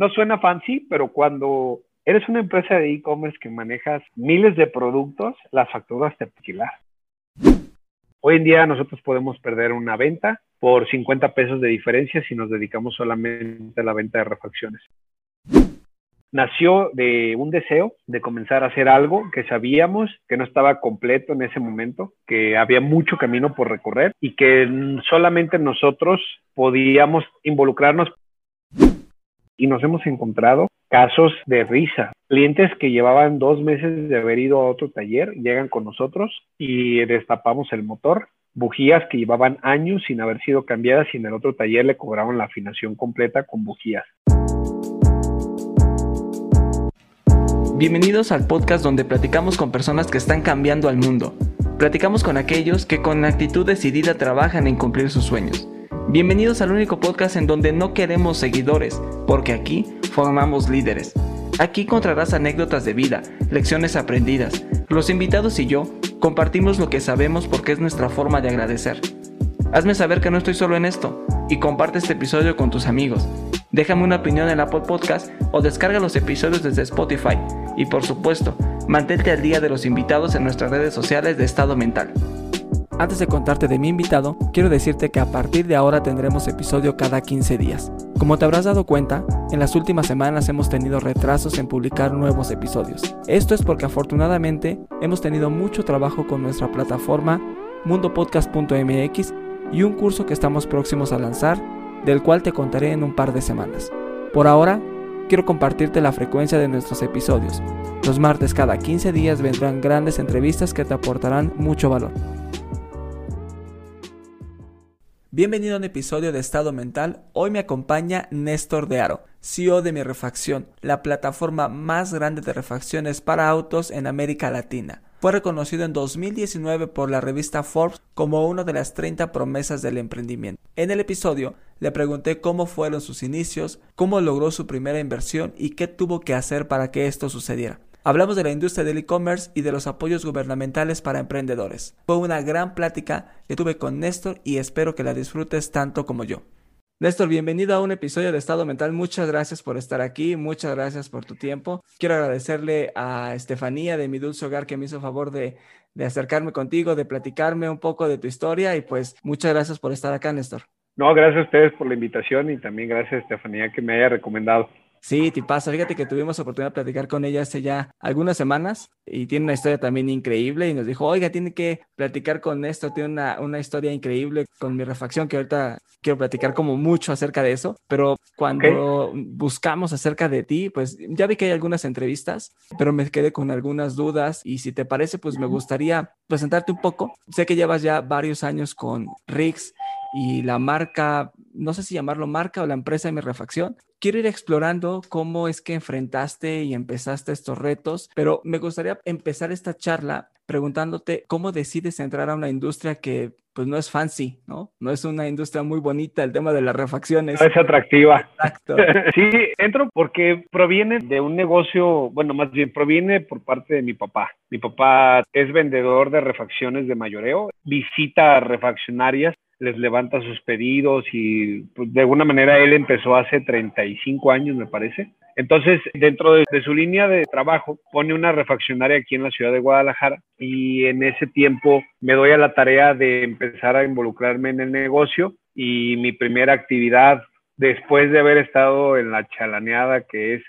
No suena fancy, pero cuando eres una empresa de e-commerce que manejas miles de productos, las facturas te pichilas. Hoy en día nosotros podemos perder una venta por 50 pesos de diferencia si nos dedicamos solamente a la venta de refacciones. Nació de un deseo de comenzar a hacer algo que sabíamos que no estaba completo en ese momento, que había mucho camino por recorrer y que solamente nosotros podíamos involucrarnos y nos hemos encontrado casos de risa. Clientes que llevaban dos meses de haber ido a otro taller llegan con nosotros y destapamos el motor. Bujías que llevaban años sin haber sido cambiadas y en el otro taller le cobraban la afinación completa con bujías. Bienvenidos al podcast donde platicamos con personas que están cambiando al mundo. Platicamos con aquellos que con actitud decidida trabajan en cumplir sus sueños. Bienvenidos al único podcast en donde no queremos seguidores, porque aquí formamos líderes. Aquí encontrarás anécdotas de vida, lecciones aprendidas. Los invitados y yo compartimos lo que sabemos porque es nuestra forma de agradecer. Hazme saber que no estoy solo en esto y comparte este episodio con tus amigos. Déjame una opinión en Apple Podcast o descarga los episodios desde Spotify. Y por supuesto, mantente al día de los invitados en nuestras redes sociales de Estado Mental. Antes de contarte de mi invitado, quiero decirte que a partir de ahora tendremos episodio cada 15 días. Como te habrás dado cuenta, en las últimas semanas hemos tenido retrasos en publicar nuevos episodios. Esto es porque afortunadamente hemos tenido mucho trabajo con nuestra plataforma mundopodcast.mx y un curso que estamos próximos a lanzar, del cual te contaré en un par de semanas. Por ahora, quiero compartirte la frecuencia de nuestros episodios. Los martes cada 15 días vendrán grandes entrevistas que te aportarán mucho valor. Bienvenido a un episodio de Estado Mental. Hoy me acompaña Néstor de Aro, CEO de Mi Refacción, la plataforma más grande de refacciones para autos en América Latina. Fue reconocido en 2019 por la revista Forbes como una de las 30 promesas del emprendimiento. En el episodio le pregunté cómo fueron sus inicios, cómo logró su primera inversión y qué tuvo que hacer para que esto sucediera. Hablamos de la industria del e-commerce y de los apoyos gubernamentales para emprendedores. Fue una gran plática que tuve con Néstor y espero que la disfrutes tanto como yo. Néstor, bienvenido a un episodio de Estado Mental. Muchas gracias por estar aquí, muchas gracias por tu tiempo. Quiero agradecerle a Estefanía de Mi Dulce Hogar que me hizo favor de, de acercarme contigo, de platicarme un poco de tu historia y pues muchas gracias por estar acá, Néstor. No, gracias a ustedes por la invitación y también gracias a Estefanía que me haya recomendado. Sí, te pasa. Fíjate que tuvimos oportunidad de platicar con ella hace ya algunas semanas y tiene una historia también increíble y nos dijo, oiga, tiene que platicar con esto, tiene una, una historia increíble con mi refacción que ahorita quiero platicar como mucho acerca de eso, pero cuando buscamos acerca de ti, pues ya vi que hay algunas entrevistas, pero me quedé con algunas dudas y si te parece, pues me gustaría presentarte un poco. Sé que llevas ya varios años con Riggs y la marca, no sé si llamarlo marca o la empresa de mi refacción. Quiero ir explorando cómo es que enfrentaste y empezaste estos retos, pero me gustaría empezar esta charla preguntándote cómo decides entrar a una industria que pues no es fancy, ¿no? No es una industria muy bonita el tema de las refacciones. No es atractiva. Exacto. sí, entro porque proviene de un negocio, bueno, más bien proviene por parte de mi papá. Mi papá es vendedor de refacciones de mayoreo, visita refaccionarias les levanta sus pedidos y pues, de alguna manera él empezó hace 35 años, me parece. Entonces, dentro de, su línea de trabajo, pone una refaccionaria aquí en la ciudad de Guadalajara y en ese tiempo me doy a la tarea de empezar a involucrarme en el negocio y mi primera actividad después de haber estado en la chalaneada que es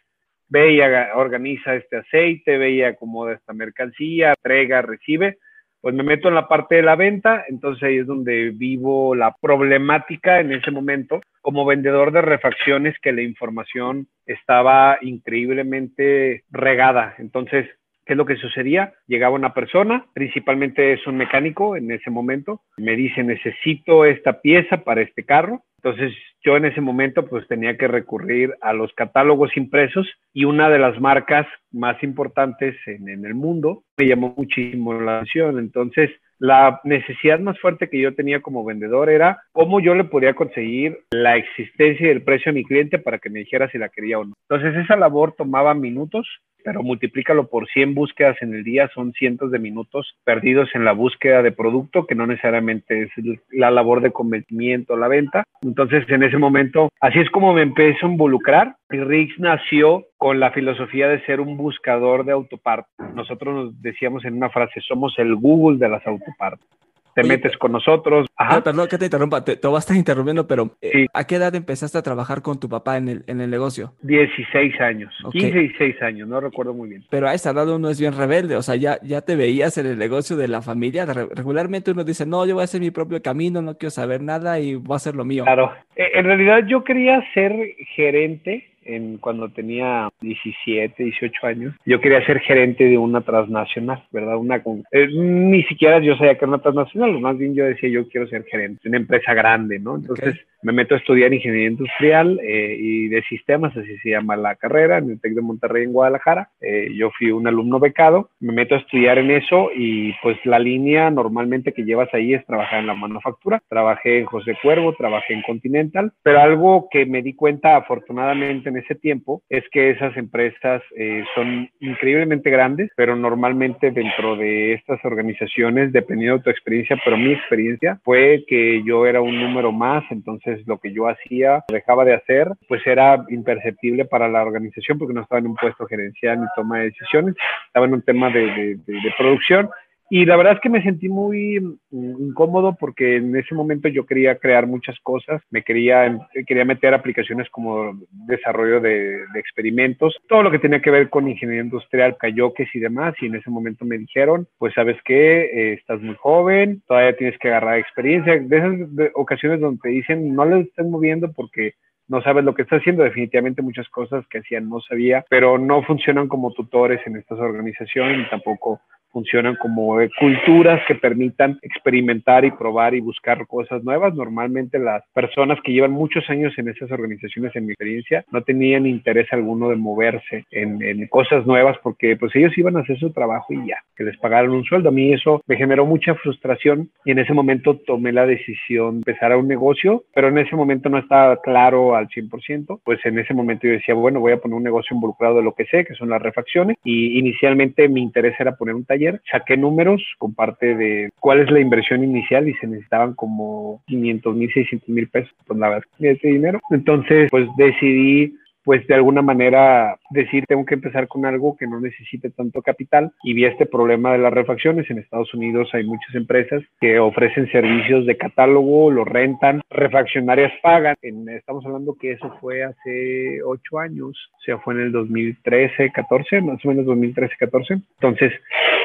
ve y organiza este aceite, ve y acomoda esta mercancía, entrega, recibe, pues me meto en la parte de la venta, entonces ahí es donde vivo la problemática en ese momento como vendedor de refacciones que la información estaba increíblemente regada. Entonces, ¿qué es lo que sucedía? Llegaba una persona, principalmente es un mecánico en ese momento, me dice, necesito esta pieza para este carro. Entonces yo en ese momento pues tenía que recurrir a los catálogos impresos y una de las marcas más importantes en, en el mundo me llamó muchísimo la atención. Entonces la necesidad más fuerte que yo tenía como vendedor era cómo yo le podía conseguir la existencia y el precio a mi cliente para que me dijera si la quería o no. Entonces esa labor tomaba minutos pero multiplícalo por 100 búsquedas en el día, son cientos de minutos perdidos en la búsqueda de producto, que no necesariamente es la labor de convencimiento, la venta. Entonces, en ese momento, así es como me empecé a involucrar. Y Rix nació con la filosofía de ser un buscador de autopartes. Nosotros nos decíamos en una frase, somos el Google de las autopartes te metes con nosotros. Ajá. perdón que te interrumpa, te, vas a estar interrumpiendo, pero eh, ¿a qué edad empezaste a trabajar con tu papá en el, en el negocio? 16 años, 15 y 6 años, no recuerdo muy bien. Pero a esa edad uno es bien rebelde, o sea, ya, ya te veías en el negocio de la familia. Regularmente uno dice, no, yo voy a hacer mi propio camino, no quiero saber nada y voy a hacer lo mío. Claro, eh, en realidad yo quería ser gerente en cuando tenía 17, 18 años, yo quería ser gerente de una transnacional, ¿verdad? Una eh, ni siquiera yo sabía que era una transnacional, más bien yo decía yo quiero ser gerente de una empresa grande, ¿no? Entonces me meto a estudiar ingeniería industrial eh, y de sistemas, así se llama la carrera, en el TEC de Monterrey en Guadalajara. Eh, yo fui un alumno becado, me meto a estudiar en eso y pues la línea normalmente que llevas ahí es trabajar en la manufactura. Trabajé en José Cuervo, trabajé en Continental, pero algo que me di cuenta afortunadamente en ese tiempo es que esas empresas eh, son increíblemente grandes, pero normalmente dentro de estas organizaciones, dependiendo de tu experiencia, pero mi experiencia fue que yo era un número más, entonces lo que yo hacía, dejaba de hacer, pues era imperceptible para la organización porque no estaba en un puesto gerencial ni toma de decisiones, estaba en un tema de, de producción y la verdad es que me sentí muy mm, incómodo porque en ese momento yo quería crear muchas cosas, me quería, quería meter aplicaciones como desarrollo de, experimentos, todo lo que tenía que ver con ingeniería industrial, cayoques y demás, y en ese momento me dijeron, pues sabes qué, eh, estás muy joven, todavía tienes que agarrar experiencia, de esas ocasiones donde te dicen, no le estés moviendo porque no sabes lo que está haciendo, definitivamente muchas cosas que hacían no sabía, pero no funcionan como tutores en estas organizaciones y tampoco funcionan como culturas que permitan experimentar y probar y buscar cosas nuevas. Normalmente las personas que llevan muchos años en esas organizaciones, en mi experiencia, no tenían interés alguno de moverse en, en cosas nuevas porque pues ellos iban a hacer su trabajo y ya, que les pagaron un sueldo. A mí eso me generó mucha frustración y en ese momento tomé la decisión de empezar a un negocio, pero en ese momento no estaba claro al 100%, pues en ese momento yo decía, bueno, voy a poner un negocio involucrado de lo que sé, que son las refacciones y inicialmente mi interés era poner un taller saqué números con parte de cuál es la inversión inicial y se necesitaban como 500 mil, 600 mil pesos, pues la verdad, ese dinero. Entonces, pues decidí pues de alguna manera decir tengo que empezar con algo que no necesite tanto capital y vi este problema de las refacciones. En Estados Unidos hay muchas empresas que ofrecen servicios de catálogo, lo rentan, refaccionarias pagan. estamos hablando que eso fue hace ocho años, o sea, fue en el 2013, 14, más o menos 2013, 14. Entonces,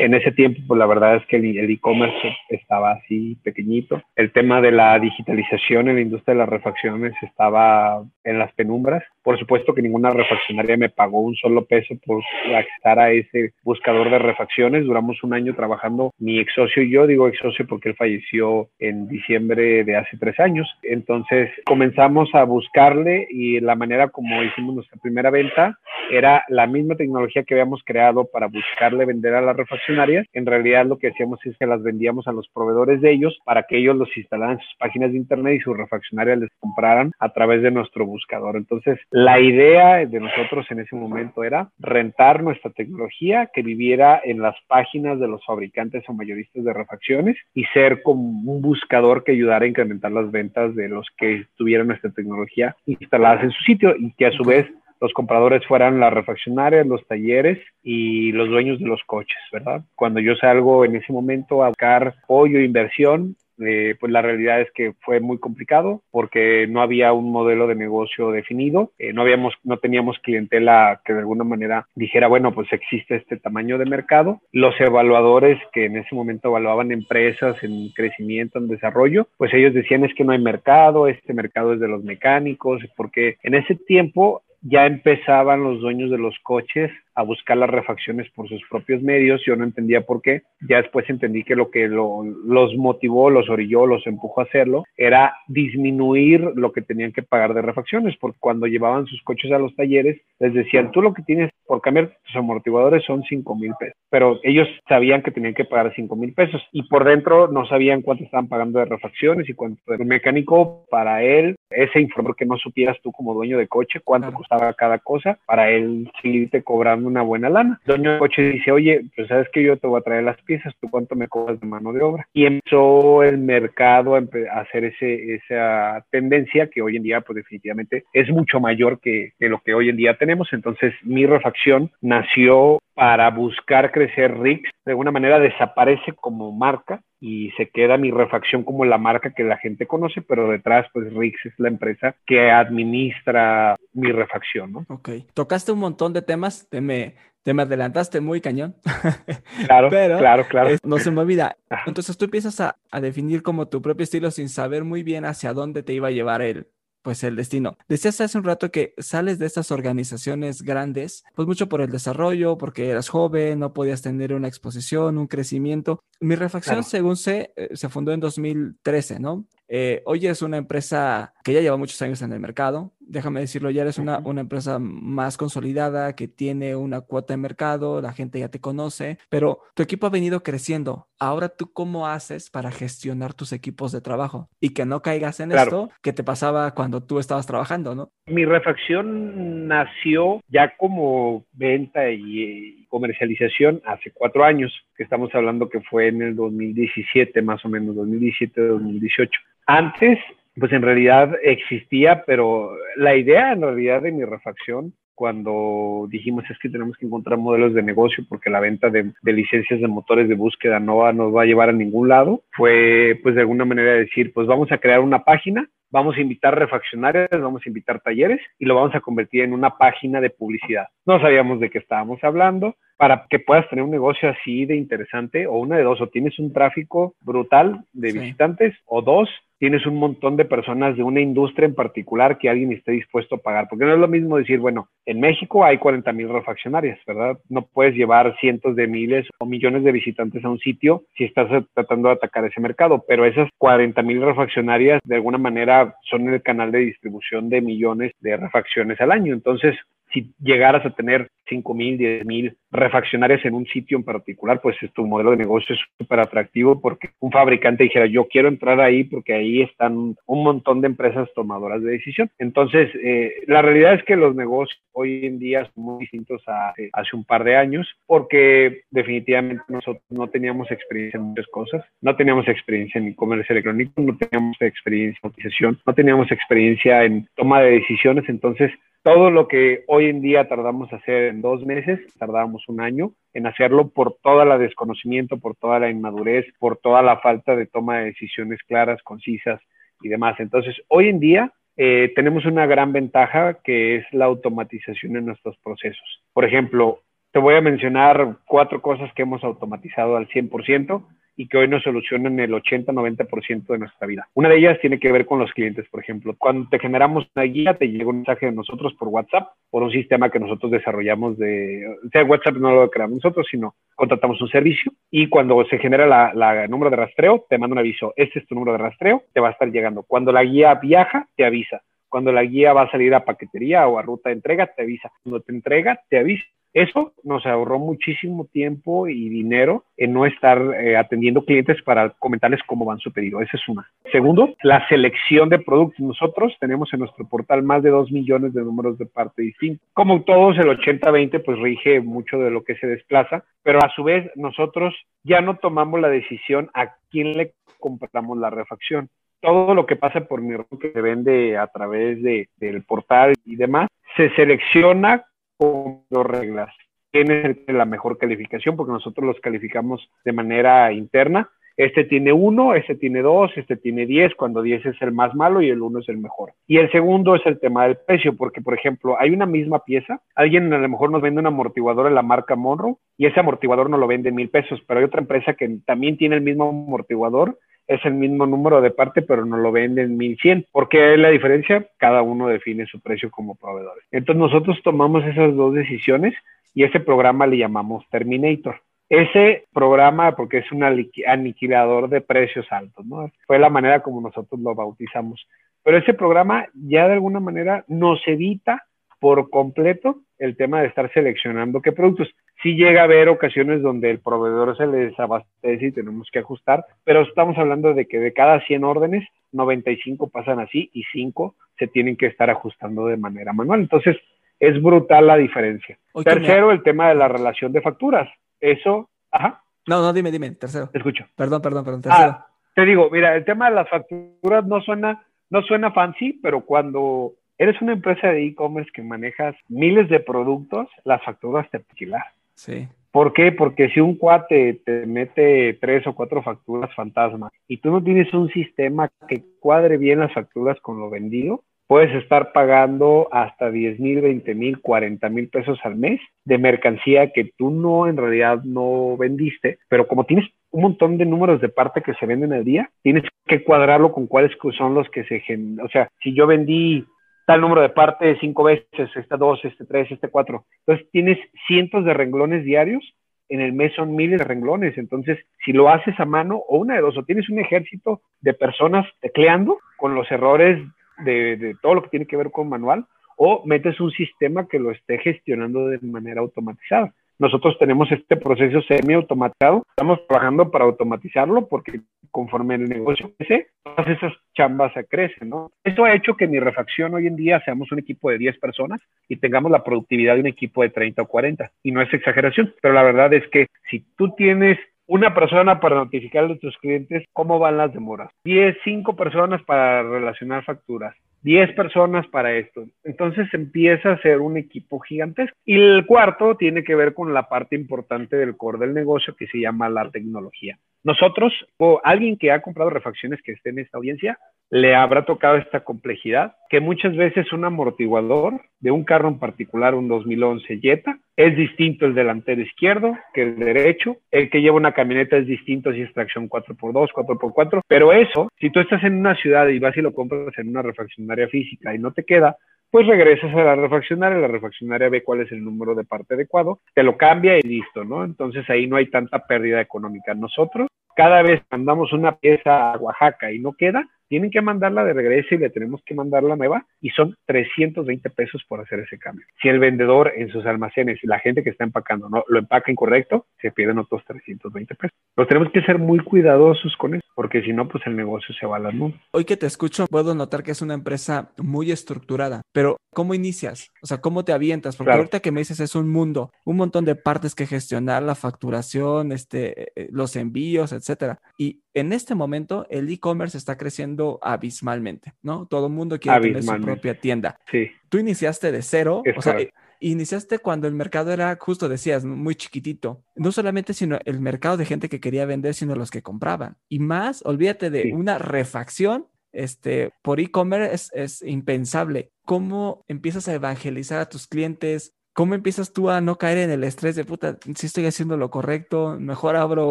en ese tiempo, pues la verdad es que el e-commerce estaba así pequeñito. El tema de la digitalización en la industria de las refacciones estaba en las penumbras. Por supuesto, que ninguna refaccionaria me pagó un solo peso por acceder a ese buscador de refacciones. Duramos un año trabajando, mi ex socio y yo, digo ex socio porque él falleció en diciembre de hace tres años. Entonces comenzamos a buscarle y la manera como hicimos nuestra primera venta era la misma tecnología que habíamos creado para buscarle vender a las refaccionarias. En realidad lo que hacíamos es que las vendíamos a los proveedores de ellos para que ellos los instalaran en sus páginas de internet y sus refaccionarias les compraran a través de nuestro buscador. Entonces la idea de nosotros en ese momento era rentar nuestra tecnología que viviera en las páginas de los fabricantes o mayoristas de refacciones y ser como un buscador que ayudara a incrementar las ventas de los que tuvieran nuestra tecnología instaladas en su sitio y que a su vez los compradores fueran las refaccionarias, los talleres y los dueños de los coches, ¿verdad? Cuando yo salgo en ese momento a buscar apoyo, inversión, eh, pues la realidad es que fue muy complicado porque no había un modelo de negocio definido, eh, no habíamos, no teníamos clientela que de alguna manera dijera, bueno, pues existe este tamaño de mercado. Los evaluadores que en ese momento evaluaban empresas en crecimiento, en desarrollo, pues ellos decían es que no hay mercado, este mercado es de los mecánicos, porque en ese tiempo ya empezaban los dueños de los coches a buscar las refacciones por sus propios medios. Yo no entendía por qué. Ya después entendí que lo que los motivó, los orilló, los empujó a hacerlo era disminuir lo que tenían que pagar de refacciones, porque cuando llevaban sus coches a los talleres, les decían, tú lo que tienes por cambiar tus amortiguadores son 5 mil pesos. Pero ellos sabían que tenían que pagar 5 mil pesos y por dentro no sabían cuánto estaban pagando de refacciones y cuánto el mecánico para él, ese informe que no supieras tú como dueño de coche, cuánto costaba cada cosa, para él seguirte cobrando una buena lana. El dueño del coche dice, oye, pues sabes que yo te voy a traer las piezas, ¿tú cuánto me cobras de mano de obra? Y empezó el mercado a hacer ese, esa tendencia que hoy en día, pues definitivamente es mucho mayor que, que lo que hoy en día tenemos. Entonces, mi refacción nació para buscar crecer Rix. De alguna manera desaparece como marca y se queda mi refacción como la marca que la gente conoce, pero detrás, pues Rix es la empresa que administra mi refacción, ¿no? Ok. Tocaste un montón de temas, te me, te me adelantaste muy cañón. Claro, pero, claro, claro. no se me olvida. Entonces tú empiezas a, a definir como tu propio estilo sin saber muy bien hacia dónde te iba a llevar el, pues el destino. Decías hace un rato que sales de estas organizaciones grandes, pues mucho por el desarrollo, porque eras joven, no podías tener una exposición, un crecimiento. Mi refacción, según sé, eh, se fundó en 2013, ¿no? Eh, hoy es una empresa que ya lleva muchos años en el mercado. Déjame decirlo, ya eres una, una, empresa más consolidada, que tiene una cuota de mercado, la gente ya te conoce, pero tu equipo ha venido creciendo. Ahora tú cómo haces para gestionar tus equipos de trabajo y que no caigas en esto que te pasaba cuando tú estabas trabajando, ¿no? Mi refacción nació ya como venta y comercialización hace cuatro años, que estamos hablando que fue en el 2017, más o menos, 2017-2018. Antes, pues en realidad existía, pero la idea en realidad de mi refacción cuando dijimos es que tenemos que encontrar modelos de negocio porque la venta de, licencias de motores de búsqueda no nos va a llevar a ningún lado, fue pues de alguna manera decir, pues vamos a crear una página, vamos a invitar refaccionarias, vamos a invitar talleres y lo vamos a convertir en una página de publicidad. No sabíamos de qué estábamos hablando, para que puedas tener un negocio así de interesante, o una de dos, o tienes un tráfico brutal de visitantes, o dos, tienes un montón de personas de una industria en particular que alguien esté dispuesto a pagar. Porque no es lo mismo decir, bueno, en México hay 40 mil refaccionarias, ¿verdad? No puedes llevar cientos de miles o millones de visitantes a un sitio si estás tratando de atacar ese mercado, pero esas 40 mil refaccionarias de alguna manera son el canal de distribución de millones de refacciones al año. Entonces, si llegaras a tener 5 mil, 10 mil refaccionarias en un sitio en particular, pues tu modelo de negocio es súper atractivo porque un fabricante dijera, yo quiero entrar ahí porque ahí están un montón de empresas tomadoras de decisión. Entonces, eh, la realidad es que los negocios hoy en día son muy distintos a hace un par de años porque definitivamente nosotros no teníamos experiencia en muchas cosas, no teníamos experiencia en comercio electrónico, no teníamos experiencia en utilización, no teníamos experiencia en toma de decisiones, entonces todo lo que hoy en día tardamos hacer en dos meses, tardamos un año en hacerlo por toda la desconocimiento, por toda la inmadurez, por toda la falta de toma de decisiones claras, concisas y demás. Entonces, hoy en día eh, tenemos una gran ventaja que es la automatización en nuestros procesos. Por ejemplo, te voy a mencionar cuatro cosas que hemos automatizado al 100% y que hoy nos solucionan el 80-90% de nuestra vida. Una de ellas tiene que ver con los clientes, por ejemplo. Cuando te generamos una guía, te llega un mensaje de nosotros por WhatsApp, por un sistema que nosotros desarrollamos de, o sea, WhatsApp no lo creamos nosotros, sino contratamos un servicio y cuando se genera la, número de rastreo, te manda un aviso, este es tu número de rastreo, te va a estar llegando. Cuando la guía viaja, te avisa. Cuando la guía va a salir a paquetería o a ruta de entrega, te avisa. Cuando te entrega, te avisa. Eso nos ahorró muchísimo tiempo y dinero en no estar eh, atendiendo clientes para comentarles cómo van su pedido. Esa es una. Segundo, la selección de productos. Nosotros tenemos en nuestro portal más de dos millones de números de parte distintos. Como todos, el 80-20 pues rige mucho de lo que se desplaza, pero a su vez nosotros ya no tomamos la decisión a quién le compramos la refacción todo lo que pasa por mi que se vende a través de, del portal y demás, se selecciona con dos reglas. ¿Quién es la mejor calificación? Porque nosotros los calificamos de manera interna. Este tiene uno, este tiene dos, este tiene diez, cuando diez es el más malo y el uno es el mejor. Y el segundo es el tema del precio, porque, por ejemplo, hay una misma pieza, alguien a lo mejor nos vende un amortiguador en la marca Monroe y ese amortiguador no lo vende en mil pesos, pero hay otra empresa que también tiene el mismo amortiguador es el mismo número de parte, pero no lo venden 1100. ¿Por qué es la diferencia? Cada uno define su precio como proveedor. Entonces nosotros tomamos esas dos decisiones y ese programa le llamamos Terminator. Ese programa, porque es un aniquilador de precios altos, ¿no? Fue la manera como nosotros lo bautizamos. Pero ese programa ya de alguna manera nos evita por completo el tema de estar seleccionando qué productos. Sí llega a haber ocasiones donde el proveedor se le desabastece y tenemos que ajustar, pero estamos hablando de que de cada 100 órdenes, 95 pasan así y 5 se tienen que estar ajustando de manera manual. Entonces, es brutal la diferencia. Tercero, el tema de la relación de facturas. Eso, ajá. No, no, dime, dime, tercero. Te escucho. Perdón, perdón, perdón, tercero. Ah, te digo, mira, el tema de las facturas no suena, no suena fancy, pero cuando eres una empresa de e-commerce que manejas miles de productos, las facturas te alquilar. Sí. ¿Por qué? Porque si un cuate te mete tres o cuatro facturas fantasma y tú no tienes un sistema que cuadre bien las facturas con lo vendido, puedes estar pagando hasta 10 mil, 20 mil, 40 mil pesos al mes de mercancía que tú no, en realidad no vendiste, pero como tienes un montón de números de parte que se venden al día, tienes que cuadrarlo con cuáles son los que se generan. O sea, si yo vendí tal número de parte cinco veces, este dos, este tres, este cuatro, entonces tienes cientos de renglones diarios en el mes son miles de renglones. Entonces, si lo haces a mano, o una de dos, o tienes un ejército de personas tecleando con los errores de, todo lo que tiene que ver con manual o metes un sistema que lo esté gestionando de manera automatizada. Nosotros tenemos este proceso semi-automatizado, estamos trabajando para automatizarlo porque conforme el negocio crece, todas esas chambas se crecen, ¿no? Esto ha hecho que mi refacción hoy en día seamos un equipo de 10 personas y tengamos la productividad de un equipo de 30 o 40. Y no es exageración, pero la verdad es que si tú tienes una persona para notificarle a tus clientes cómo van las demoras, 10, 5 personas para relacionar facturas, 10 personas para esto. Entonces empieza a ser un equipo gigantesco. Y el cuarto tiene que ver con la parte importante del core del negocio que se llama la tecnología. Nosotros, o alguien que ha comprado refacciones que esté en esta audiencia, le habrá tocado esta complejidad, que muchas veces un amortiguador de un carro en particular, un 2011 Jetta, es distinto el delantero izquierdo que el derecho, el que lleva una camioneta es distinto si es tracción 4x2, 4x4, pero eso, si tú estás en una ciudad y vas y lo compras en una refaccionaria física y no te queda, pues regresas a la refaccionaria, la refaccionaria ve cuál es el número de parte adecuado, te lo cambia y listo, ¿no? Entonces ahí no hay tanta pérdida económica. Nosotros, cada vez que mandamos una pieza a Oaxaca y no queda, tienen que mandarla de regreso y le tenemos que mandar la nueva y son 320 pesos por hacer ese cambio. Si el vendedor en sus almacenes y la gente que está empacando no lo empaca incorrecto, se pierden otros 320 pesos. Pero tenemos que ser muy cuidadosos con eso, porque si no, pues el negocio se va a las nubes. Hoy que te escucho, puedo notar que es una empresa muy estructurada, pero ¿cómo inicias? O sea, ¿cómo te avientas? Porque ahorita que me dices es un mundo, un montón de partes que gestionar, la facturación, este, eh, los envíos, etcétera. Y en este momento el e-commerce está creciendo abismalmente, ¿no? Todo el mundo quiere tener su propia tienda. Sí. Tú iniciaste de cero, o sea, iniciaste cuando el mercado era, justo decías, muy chiquitito. No solamente sino el mercado de gente que quería vender, sino los que compraban. Y más, olvídate de una refacción este, por e-commerce es, es, impensable. ¿Cómo empiezas a evangelizar a tus clientes? ¿Cómo empiezas tú a no caer en el estrés de puta, si estoy haciendo lo correcto, mejor abro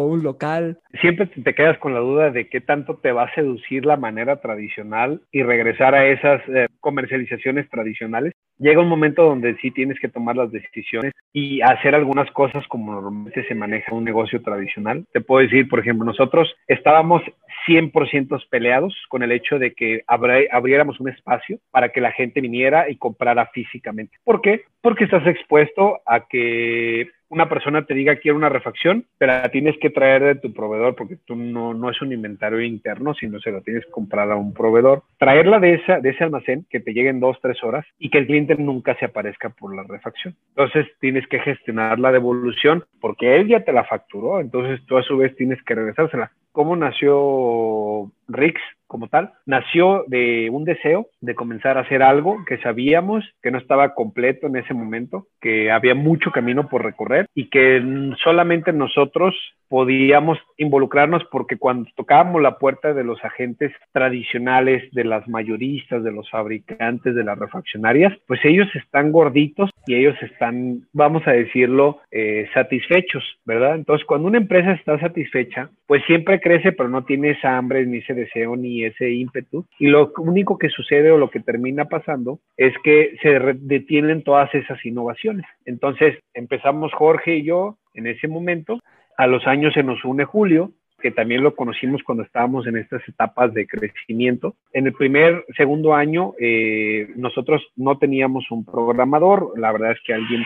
un local? Siempre te quedas con la duda de qué tanto te va a seducir la manera tradicional y regresar a esas eh, comercializaciones tradicionales. Llega un momento donde sí tienes que tomar las decisiones y hacer algunas cosas como normalmente se maneja un negocio tradicional. Te puedo decir, por ejemplo, nosotros estábamos 100% peleados con el hecho de que abriéramos un espacio para que la gente viniera y comprara físicamente. ¿Por qué? Porque estás expuesto a que una persona te diga quiero una refacción, pero la tienes que traer de tu proveedor porque tú no, no es un inventario interno, sino se lo tienes que comprar a un proveedor. Traerla de, esa, de ese almacén que te llegue en dos, tres horas y que el cliente nunca se aparezca por la refacción. Entonces tienes que gestionar la devolución porque él ya te la facturó, entonces tú a su vez tienes que regresársela. ¿Cómo nació Rix? como tal, nació de un deseo de comenzar a hacer algo que sabíamos que no estaba completo en ese momento, que había mucho camino por recorrer y que solamente nosotros podíamos involucrarnos porque cuando tocábamos la puerta de los agentes tradicionales, de las mayoristas, de los fabricantes, de las refaccionarias, pues ellos están gorditos y ellos están, vamos a decirlo, eh, satisfechos, ¿verdad? Entonces, cuando una empresa está satisfecha, pues siempre crece, pero no tiene esa hambre, ni ese deseo, ni ese ímpetu. Y lo único que sucede o lo que termina pasando es que se detienen todas esas innovaciones. Entonces, empezamos Jorge y yo en ese momento a los años se nos une Julio, que también lo conocimos cuando estábamos en estas etapas de crecimiento. En el primer, segundo año, eh, nosotros no teníamos un programador, la verdad es que alguien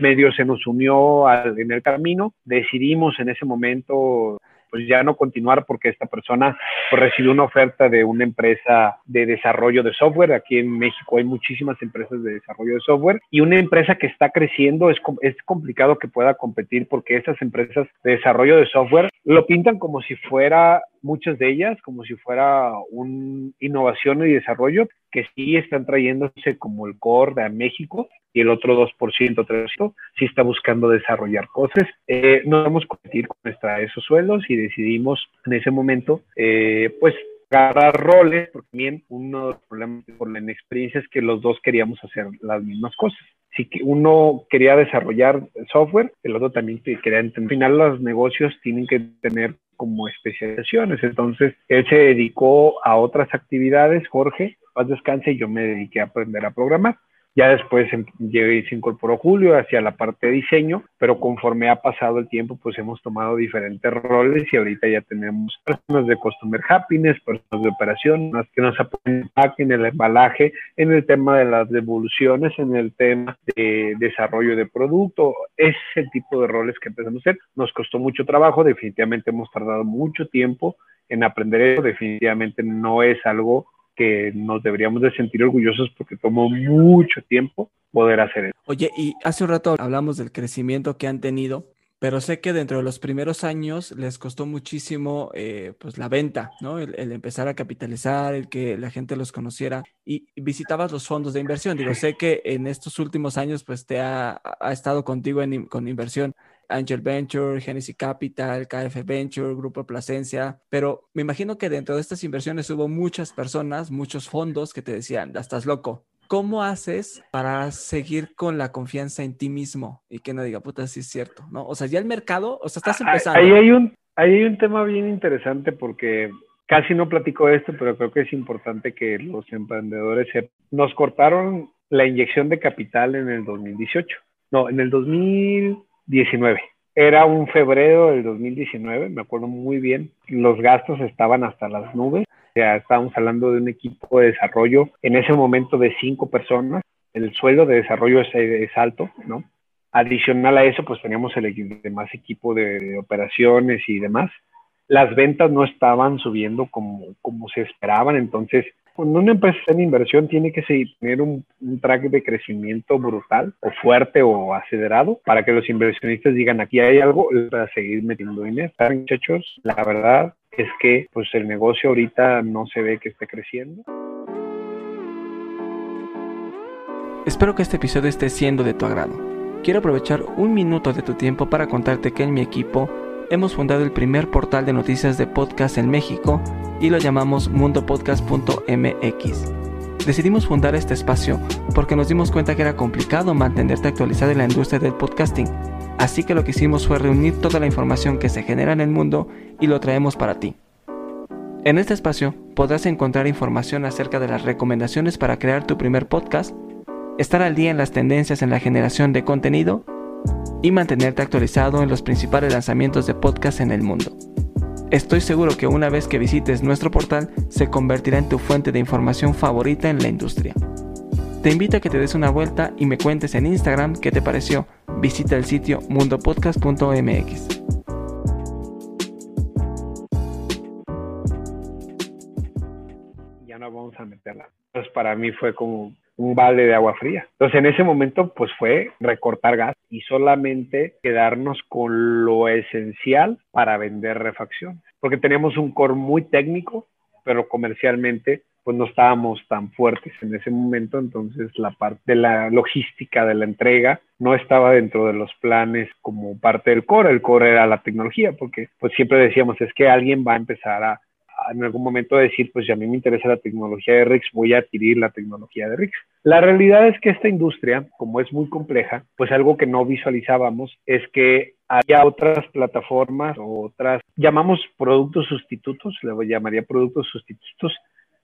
medio se nos unió en el camino, decidimos en ese momento pues ya no continuar porque esta persona pues, recibió una oferta de una empresa de desarrollo de software. Aquí en México hay muchísimas empresas de desarrollo de software y una empresa que está creciendo es, es complicado que pueda competir porque estas empresas de desarrollo de software lo pintan como si fuera muchas de ellas como si fuera una innovación y desarrollo que sí están trayéndose como el core de México y el otro 2%, 3% sí está buscando desarrollar cosas. Eh, no vamos a competir con nuestra, esos suelos y decidimos en ese momento, eh, pues, agarrar roles, porque también uno de los problemas por la inexperiencia es que los dos queríamos hacer las mismas cosas. Si uno quería desarrollar software, el otro también quería entender. Al final los negocios tienen que tener como especializaciones. Entonces, él se dedicó a otras actividades, Jorge, paz descanse, y yo me dediqué a aprender a programar. Ya después em, se incorporó Julio hacia la parte de diseño, pero conforme ha pasado el tiempo, pues hemos tomado diferentes roles y ahorita ya tenemos personas de Customer Happiness, personas de operación, que nos apoyan en el embalaje, en el tema de las devoluciones, en el tema de desarrollo de producto. Es el tipo de roles que empezamos a hacer. Nos costó mucho trabajo, definitivamente hemos tardado mucho tiempo en aprender eso, definitivamente no es algo que nos deberíamos de sentir orgullosos porque tomó mucho tiempo poder hacer eso. Oye, y hace un rato hablamos del crecimiento que han tenido, pero sé que dentro de los primeros años les costó muchísimo eh, pues la venta, ¿no? El, empezar a capitalizar, el que la gente los conociera y visitabas los fondos de inversión. Digo, sé que en estos últimos años pues te ha, ha estado contigo en, con inversión Angel Venture, Genesis Capital, KF Venture, Grupo Plasencia, pero me imagino que dentro de estas inversiones hubo muchas personas, muchos fondos que te decían, ya estás loco. ¿Cómo haces para seguir con la confianza en ti mismo y que no diga, puta, sí es cierto, ¿no? O sea, ya el mercado, o sea, estás empezando. Ahí hay un, ahí hay un tema bien interesante porque casi no platico esto, pero creo que es importante que los emprendedores sepan. Nos cortaron la inyección de capital en el 2018. No, en el 2000 19. Era un febrero del 2019, me acuerdo muy bien. Los gastos estaban hasta las nubes. Sea, estábamos hablando de un equipo de desarrollo en ese momento de cinco personas. El sueldo de desarrollo es, alto, ¿no? Adicional a eso, pues teníamos el demás equipo de, operaciones y demás. Las ventas no estaban subiendo como, como se esperaban, entonces cuando una empresa en inversión tiene que tener un, track de crecimiento brutal o fuerte o acelerado para que los inversionistas digan aquí hay algo para seguir metiendo dinero. Muchachos, la verdad es que pues el negocio ahorita no se ve que esté creciendo. Espero que este episodio esté siendo de tu agrado. Quiero aprovechar un minuto de tu tiempo para contarte que en mi equipo hemos fundado el primer portal de noticias de podcast en México y lo llamamos mundopodcast.mx. Decidimos fundar este espacio porque nos dimos cuenta que era complicado mantenerte actualizado en la industria del podcasting, así que lo que hicimos fue reunir toda la información que se genera en el mundo y lo traemos para ti. En este espacio podrás encontrar información acerca de las recomendaciones para crear tu primer podcast, estar al día en las tendencias en la generación de contenido y mantenerte actualizado en los principales lanzamientos de podcast en el mundo. Estoy seguro que una vez que visites nuestro portal se convertirá en tu fuente de información favorita en la industria. Te invito a que te des una vuelta y me cuentes en Instagram qué te pareció. Visita el sitio mundopodcast.mx. Ya no vamos a meterla. Para mí fue como un balde de agua fría. Entonces en ese momento pues fue recortar gas y solamente quedarnos con lo esencial para vender refacciones, porque teníamos un core muy técnico, pero comercialmente pues no estábamos tan fuertes en ese momento, entonces la parte de la logística de la entrega no estaba dentro de los planes como parte del core, el core era la tecnología, porque pues siempre decíamos es que alguien va a empezar a en algún momento decir, pues si a mí me interesa la tecnología de RIX, voy a adquirir la tecnología de RIX. La realidad es que esta industria, como es muy compleja, pues algo que no visualizábamos es que había otras plataformas o otras, llamamos productos sustitutos, le llamaría productos sustitutos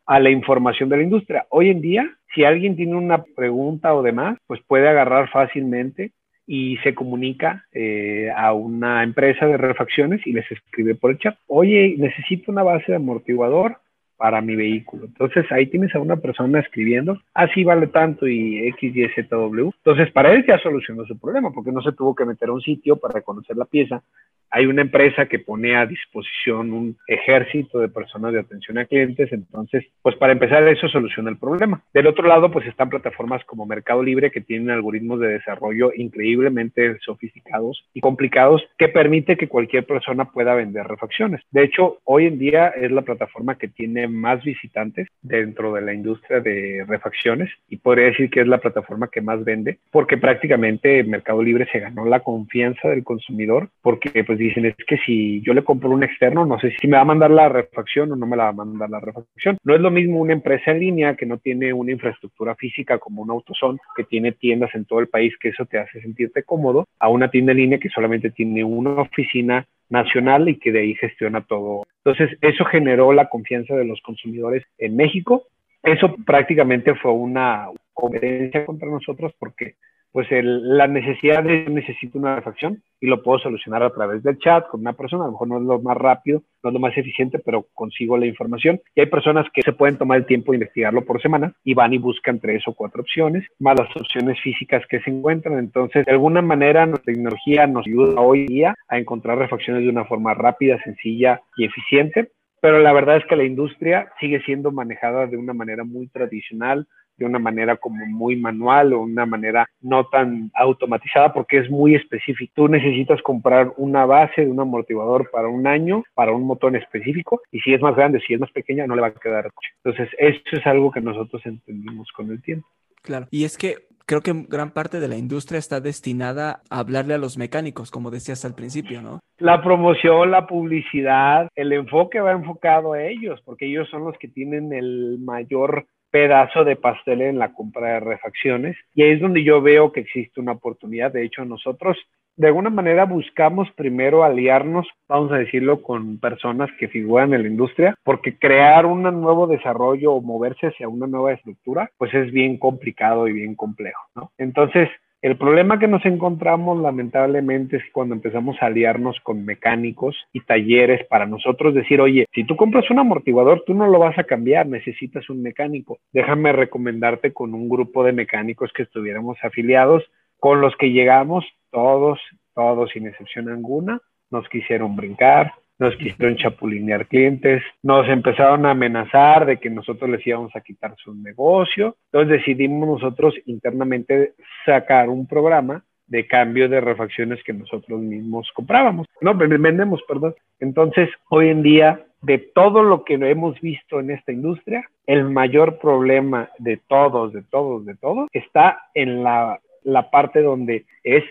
a la información de la industria. Hoy en día, si alguien tiene una pregunta o demás, pues puede agarrar fácilmente y se comunica eh, a una empresa de refacciones y les escribe por el chat, oye, necesito una base de amortiguador para mi vehículo. Entonces ahí tienes a una persona escribiendo, así vale tanto y X, Y, Z, W. Entonces para él ya solucionó su problema porque no se tuvo que meter a un sitio para reconocer la pieza. Hay una empresa que pone a disposición un ejército de personas de atención a clientes. Entonces, pues para empezar eso soluciona el problema. Del otro lado, pues están plataformas como Mercado Libre que tienen algoritmos de desarrollo increíblemente sofisticados y complicados que permite que cualquier persona pueda vender refacciones. De hecho, hoy en día es la plataforma que tiene más visitantes dentro de la industria de refacciones y podría decir que es la plataforma que más vende porque prácticamente Mercado Libre se ganó la confianza del consumidor porque pues dicen es que si yo le compro un externo no sé si me va a mandar la refacción o no me la va a mandar la refacción. No es lo mismo una empresa en línea que no tiene una infraestructura física como un AutoZone que tiene tiendas en todo el país que eso te hace sentirte cómodo a una tienda en línea que solamente tiene una oficina nacional y que de ahí gestiona todo. Entonces, eso generó la confianza de los consumidores en México. Eso prácticamente fue una competencia contra nosotros porque pues la necesidad de necesito una refacción y lo puedo solucionar a través del chat con una persona, a lo mejor no es lo más rápido, no es lo más eficiente, pero consigo la información. Y hay personas que se pueden tomar el tiempo de investigarlo por semana y van y buscan tres o cuatro opciones, más las opciones físicas que se encuentran. Entonces, de alguna manera, nuestra tecnología nos ayuda hoy día a encontrar refacciones de una forma rápida, sencilla y eficiente. Pero la verdad es que la industria sigue siendo manejada de una manera muy tradicional, de una manera como muy manual o una manera no tan automatizada porque es muy específico. Tú necesitas comprar una base de un amortiguador para un año, para un motor específico, y si es más grande, si es más pequeña, no le va a quedar. Entonces, eso es algo que nosotros entendimos con el tiempo. Claro, y es que creo que gran parte de la industria está destinada a hablarle a los mecánicos, como decías al principio, ¿no? La promoción, la publicidad, el enfoque va enfocado a ellos, porque ellos son los que tienen el mayor pedazo de pastel en la compra de refacciones y ahí es donde yo veo que existe una oportunidad. De hecho, nosotros de alguna manera buscamos primero aliarnos, vamos a decirlo, con personas que figuran en la industria, porque crear un nuevo desarrollo o moverse hacia una nueva estructura, pues es bien complicado y bien complejo, ¿no? Entonces, el problema que nos encontramos lamentablemente es cuando empezamos a aliarnos con mecánicos y talleres para nosotros decir, oye, si tú compras un amortiguador, tú no lo vas a cambiar, necesitas un mecánico. Déjame recomendarte con un grupo de mecánicos que estuviéramos afiliados, con los que llegamos todos, todos sin excepción alguna, nos quisieron brincar, nos quisieron chapulinear clientes, nos empezaron a amenazar de que nosotros les íbamos a quitar su negocio. Entonces decidimos nosotros internamente sacar un programa de cambio de refacciones que nosotros mismos comprábamos, no, vendemos, perdón. Entonces, hoy en día, de todo lo que hemos visto en esta industria, el mayor problema de todos, de todos, de todos, está en la, la parte donde es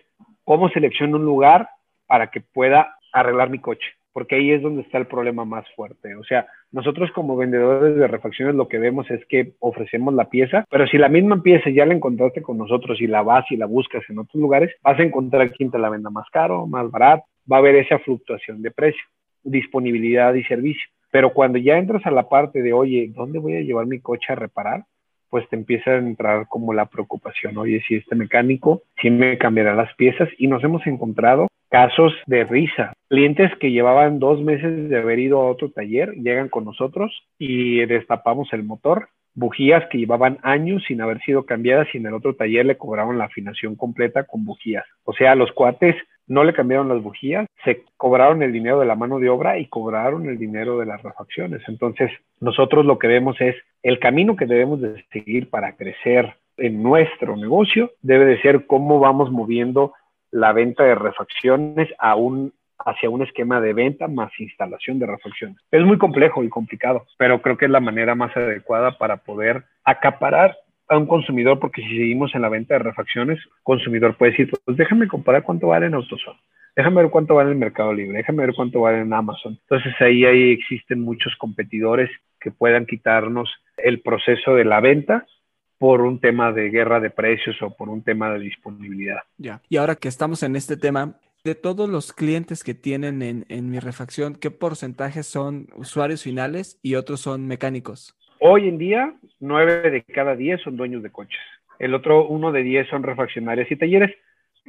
cómo selecciono un lugar para que pueda arreglar mi coche porque ahí es donde está el problema más fuerte. O sea, nosotros como vendedores de refacciones lo que vemos es que ofrecemos la pieza, pero si la misma pieza ya la encontraste con nosotros y la vas y la buscas en otros lugares, vas a encontrar quien te la venda más caro, más barato, va a haber esa fluctuación de precio, disponibilidad y servicio. Pero cuando ya entras a la parte de, oye, ¿dónde voy a llevar mi coche a reparar? Pues te empieza a entrar como la preocupación, oye, si este mecánico sí me cambiará las piezas y nos hemos encontrado casos de risa. Clientes que llevaban dos meses de haber ido a otro taller llegan con nosotros y destapamos el motor. Bujías que llevaban años sin haber sido cambiadas y en el otro taller le cobraron la afinación completa con bujías. O sea, los cuates no le cambiaron las bujías, se cobraron el dinero de la mano de obra y cobraron el dinero de las refacciones. Entonces, nosotros lo que vemos es el camino que debemos de seguir para crecer en nuestro negocio debe de ser cómo vamos moviendo la venta de refacciones a un, hacia un esquema de venta más instalación de refacciones. Es muy complejo y complicado, pero creo que es la manera más adecuada para poder acaparar a un consumidor, porque si seguimos en la venta de refacciones, consumidor puede decir, pues déjame comparar cuánto vale en AutoZone, déjame ver cuánto vale en el Mercado Libre, déjame ver cuánto vale en Amazon. Entonces ahí, ahí existen muchos competidores que puedan quitarnos el proceso de la venta por un tema de guerra de precios o por un tema de disponibilidad. Ya. Y ahora que estamos en este tema, de todos los clientes que tienen en, en mi refacción, ¿qué porcentajes son usuarios finales y otros son mecánicos? Hoy en día, nueve de cada diez son dueños de coches. El otro uno de diez son refaccionarios y talleres,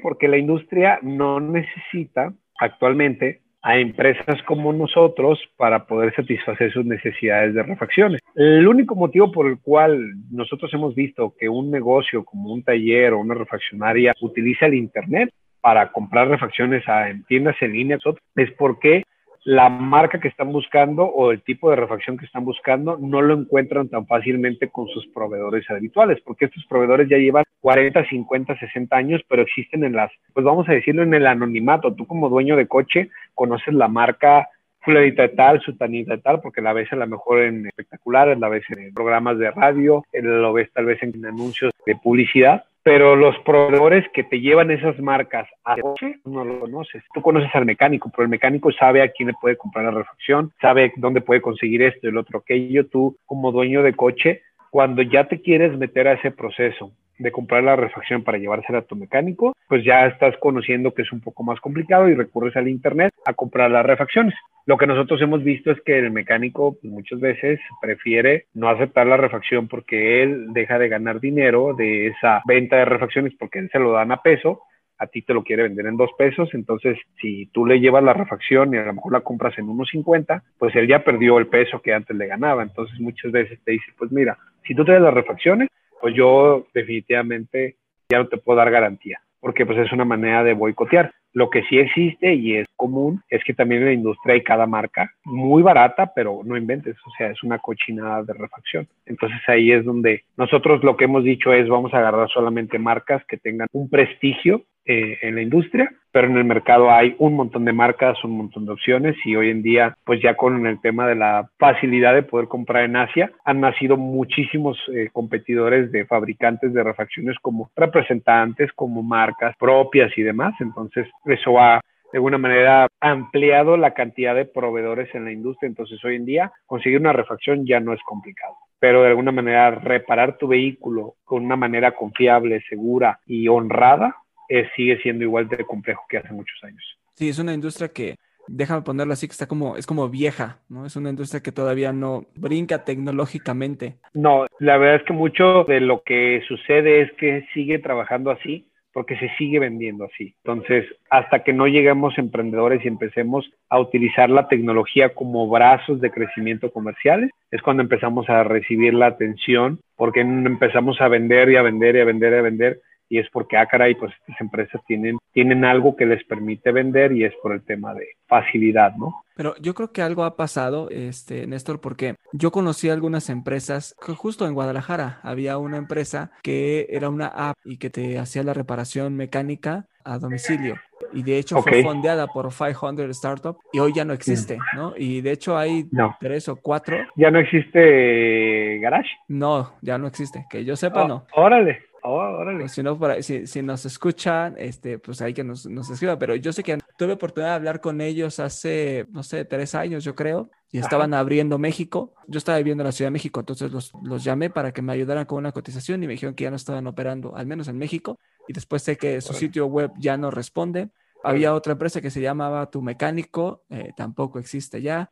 porque la industria no necesita actualmente a empresas como nosotros para poder satisfacer sus necesidades de refacciones. El único motivo por el cual nosotros hemos visto que un negocio como un taller o una refaccionaria utiliza el Internet para comprar refacciones en tiendas en línea es porque la marca que están buscando o el tipo de refacción que están buscando no lo encuentran tan fácilmente con sus proveedores habituales, porque estos proveedores ya llevan 40, 50, 60 años, pero existen en las, pues vamos a decirlo, en el anonimato. Tú como dueño de coche conoces la marca fulanita de tal, sutanita de tal, porque la ves a lo mejor en espectaculares, la ves en programas de radio, lo ves tal vez en anuncios de publicidad, pero los proveedores que te llevan esas marcas a coche no lo conoces. Tú conoces al mecánico, pero el mecánico sabe a quién le puede comprar la refacción, sabe dónde puede conseguir esto el otro aquello. Tú, como dueño de coche, cuando ya te quieres meter a ese proceso de comprar la refacción para llevársela a tu mecánico, pues ya estás conociendo que es un poco más complicado y recurres al internet a comprar las refacciones. Lo que nosotros hemos visto es que el mecánico muchas veces prefiere no aceptar la refacción porque él deja de ganar dinero de esa venta de refacciones porque él se lo dan a peso a ti te lo quiere vender en dos pesos, entonces si tú le llevas la refacción y a lo mejor la compras en 1.50, pues él ya perdió el peso que antes le ganaba, entonces muchas veces te dice, pues mira, si tú traes las refacciones, pues yo definitivamente ya no te puedo dar garantía, porque pues es una manera de boicotear. Lo que sí existe y es común es que también en la industria hay cada marca muy barata, pero no inventes, o sea, es una cochinada de refacción. Entonces ahí es donde nosotros lo que hemos dicho es vamos a agarrar solamente marcas que tengan un prestigio eh, en la industria, pero en el mercado hay un montón de marcas, un montón de opciones y hoy en día, pues ya con el tema de la facilidad de poder comprar en Asia, han nacido muchísimos eh, competidores de fabricantes de refacciones como representantes, como marcas propias y demás. Entonces, eso ha de alguna manera ampliado la cantidad de proveedores en la industria. Entonces, hoy en día, conseguir una refacción ya no es complicado pero de alguna manera reparar tu vehículo con una manera confiable, segura y honrada eh, sigue siendo igual de complejo que hace muchos años. Sí, es una industria que, déjame ponerlo así, que está como, es como vieja, ¿no? Es una industria que todavía no brinca tecnológicamente. No, la verdad es que mucho de lo que sucede es que sigue trabajando así porque se sigue vendiendo así. Entonces, hasta que no lleguemos emprendedores y empecemos a utilizar la tecnología como brazos de crecimiento comerciales, es cuando empezamos a recibir la atención, porque empezamos a vender y a vender y a vender y a vender y es porque, ah, caray, pues estas empresas tienen, tienen algo que les permite vender y es por el tema de facilidad, ¿no? Pero yo creo que algo ha pasado, este, Néstor, porque yo conocí algunas empresas, que justo en Guadalajara había una empresa que era una app y que te hacía la reparación mecánica a domicilio. Y de hecho fue fondeada por 500 Startup y hoy ya no existe, mm. ¿no? Y de hecho hay tres o cuatro. ¿Ya no existe Garage? No, ya no existe. Que yo sepa, oh, no. Órale. Oh, pues si, no, si, si, nos escuchan, este, pues hay que nos, nos escriba. Pero yo sé que tuve oportunidad de hablar con ellos hace, no sé, tres años, yo creo, y estaban abriendo México. Yo estaba viviendo en la Ciudad de México, entonces los, los llamé para que me ayudaran con una cotización y me dijeron que ya no estaban operando, al menos en México. Y después sé que su sitio web ya no responde. Había otra empresa que se llamaba Tu Mecánico, eh, tampoco existe ya.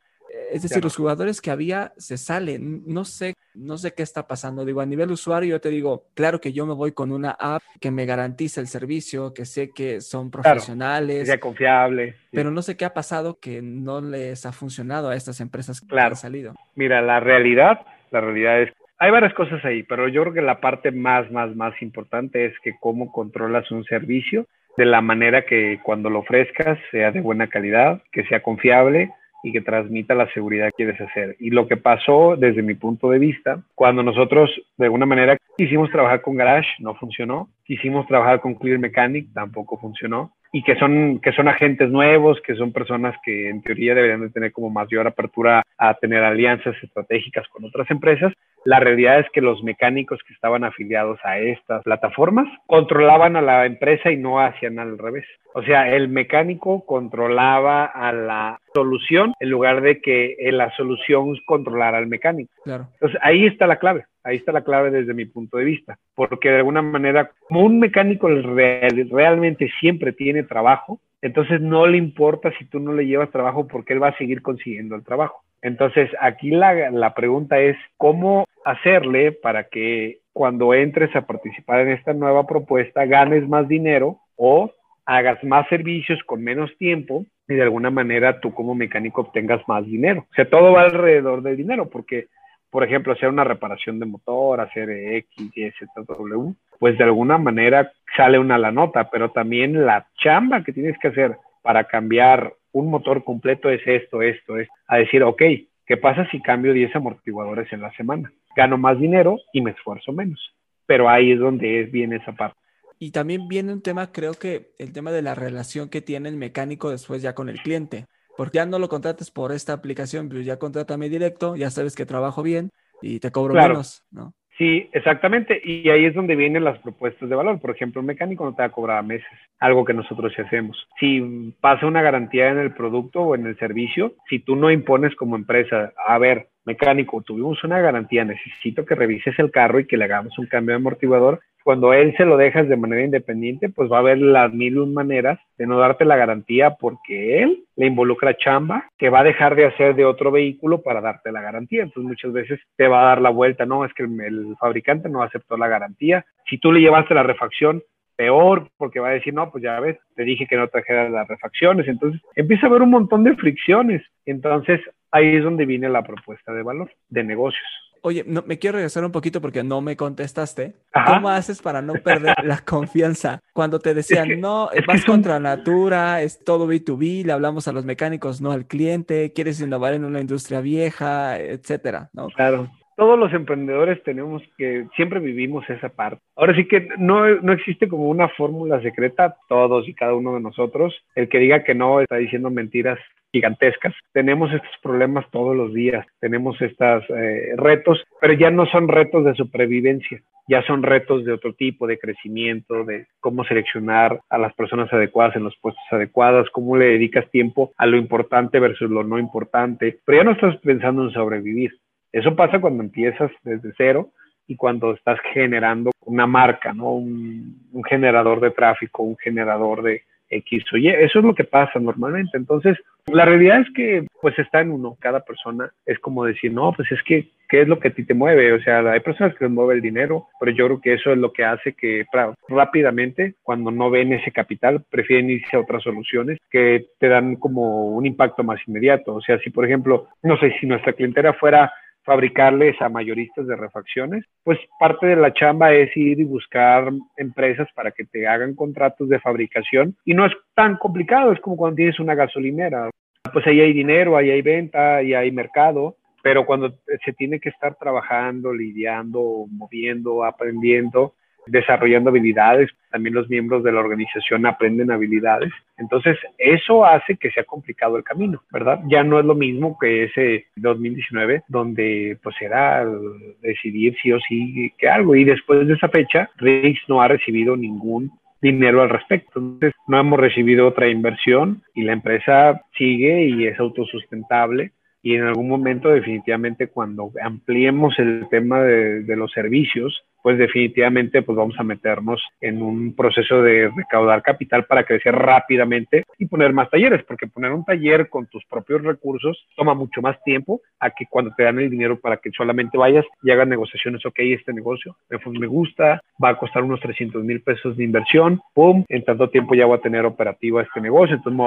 Es decir, los jugadores que había se salen. No sé, no sé qué está pasando. Digo, a nivel usuario, yo te digo, claro que yo me voy con una app que me garantiza el servicio, que sé que son profesionales. que sea confiable. Pero no sé qué ha pasado que no les ha funcionado a estas empresas que han salido. Mira, la realidad, la realidad es hay varias cosas ahí, pero yo creo que la parte más, más, más importante es que cómo controlas un servicio de la manera que cuando lo ofrezcas sea de buena calidad, que sea confiable, y que transmita la seguridad que quieres hacer. Y lo que pasó desde mi punto de vista, cuando nosotros de alguna manera quisimos trabajar con Garage, no funcionó. Quisimos trabajar con Clear Mechanic, tampoco funcionó. Y que son, que son agentes nuevos, que son personas que en teoría deberían de tener como mayor apertura a tener alianzas estratégicas con otras empresas, la realidad es que los mecánicos que estaban afiliados a estas plataformas controlaban a la empresa y no hacían al revés. O sea, el mecánico controlaba a la solución en lugar de que la solución controlara al mecánico. Claro. Entonces, ahí está la clave. Ahí está la clave desde mi punto de vista. Porque de alguna manera, como un mecánico realmente siempre tiene trabajo, entonces no le importa si tú no le llevas trabajo porque él va a seguir consiguiendo el trabajo. Entonces, aquí la, la pregunta es, ¿cómo hacerle para que cuando entres a participar en esta nueva propuesta ganes más dinero o hagas más servicios con menos tiempo y de alguna manera tú como mecánico obtengas más dinero. O sea, todo va alrededor del dinero porque, por ejemplo, hacer una reparación de motor, hacer X, Y, Z, W, pues de alguna manera sale una la nota, pero también la chamba que tienes que hacer para cambiar un motor completo es esto, esto, es a decir, ok, ¿qué pasa si cambio 10 amortiguadores en la semana? Gano más dinero y me esfuerzo menos. Pero ahí es donde es bien esa parte. Y también viene un tema, creo que el tema de la relación que tiene el mecánico después ya con el cliente. Porque ya no lo contrates por esta aplicación, pues ya contrátame directo, ya sabes que trabajo bien y te cobro menos, ¿no? Sí, exactamente. Y ahí es donde vienen las propuestas de valor. Por ejemplo, un mecánico no te va a cobrar meses, algo que nosotros sí hacemos. Si pasa una garantía en el producto o en el servicio, si tú no impones como empresa, a ver, mecánico, tuvimos una garantía, necesito que revises el carro y que le hagamos un cambio de amortiguador, cuando él se lo dejas de manera independiente, pues va a haber las mil maneras de no darte la garantía porque él le involucra chamba que va a dejar de hacer de otro vehículo para darte la garantía. Entonces muchas veces te va a dar la vuelta, no, es que el fabricante no aceptó la garantía. Si tú le llevaste la refacción, peor porque va a decir, no, pues ya ves, te dije que no trajeras las refacciones. Entonces empieza a haber un montón de fricciones. Entonces ahí es donde viene la propuesta de valor de negocios. Oye, no, me quiero regresar un poquito porque no me contestaste. ¿Cómo haces para no perder la confianza? Cuando te decían, no, vas contra natura, es todo B2B, le hablamos a los mecánicos, no al cliente, quieres innovar en una industria vieja, etcétera, ¿no? Claro todos los emprendedores tenemos que, siempre vivimos esa parte. Ahora sí que no, no existe como una fórmula secreta, todos y cada uno de nosotros. El que diga que no está diciendo mentiras gigantescas. Tenemos estos problemas todos los días, tenemos estos eh, retos, pero ya no son retos de supervivencia, ya son retos de otro tipo, de crecimiento, de cómo seleccionar a las personas adecuadas en los puestos adecuados, cómo le dedicas tiempo a lo importante versus lo no importante, pero ya no estás pensando en sobrevivir, eso pasa cuando empiezas desde cero y cuando estás generando una marca, ¿no? Un, generador de tráfico, un generador de X o Y. Eso es lo que pasa normalmente. Entonces, la realidad es que pues está en uno. Cada persona es como decir, no, pues es que, ¿qué es lo que a ti te mueve? O sea, hay personas que les mueve el dinero, pero yo creo que eso es lo que hace que rápidamente, cuando no ven ese capital, prefieren irse a otras soluciones que te dan como un impacto más inmediato. O sea, si por ejemplo, no sé, si nuestra clientela fuera fabricarles a mayoristas de refacciones, pues parte de la chamba es ir y buscar empresas para que te hagan contratos de fabricación. Y no es tan complicado, es como cuando tienes una gasolinera, pues ahí hay dinero, ahí hay venta, ahí hay mercado, pero cuando se tiene que estar trabajando, lidiando, moviendo, aprendiendo, desarrollando habilidades, también los miembros de la organización aprenden habilidades. Entonces, eso hace que sea complicado el camino, ¿verdad? Ya no es lo mismo que ese 2019, donde pues era decidir sí o sí que algo. Y después de esa fecha, Rix no ha recibido ningún dinero al respecto. Entonces, no hemos recibido otra inversión y la empresa sigue y es autosustentable y en algún momento definitivamente cuando ampliemos el tema de, de, los servicios, pues definitivamente pues vamos a meternos en un proceso de recaudar capital para crecer rápidamente y poner más talleres, porque poner un taller con tus propios recursos toma mucho más tiempo a que cuando te dan el dinero para que solamente vayas y hagas negociaciones, ok, este negocio me gusta, va a costar unos 300 mil pesos de inversión, pum, en tanto tiempo ya voy a tener operativo este negocio, entonces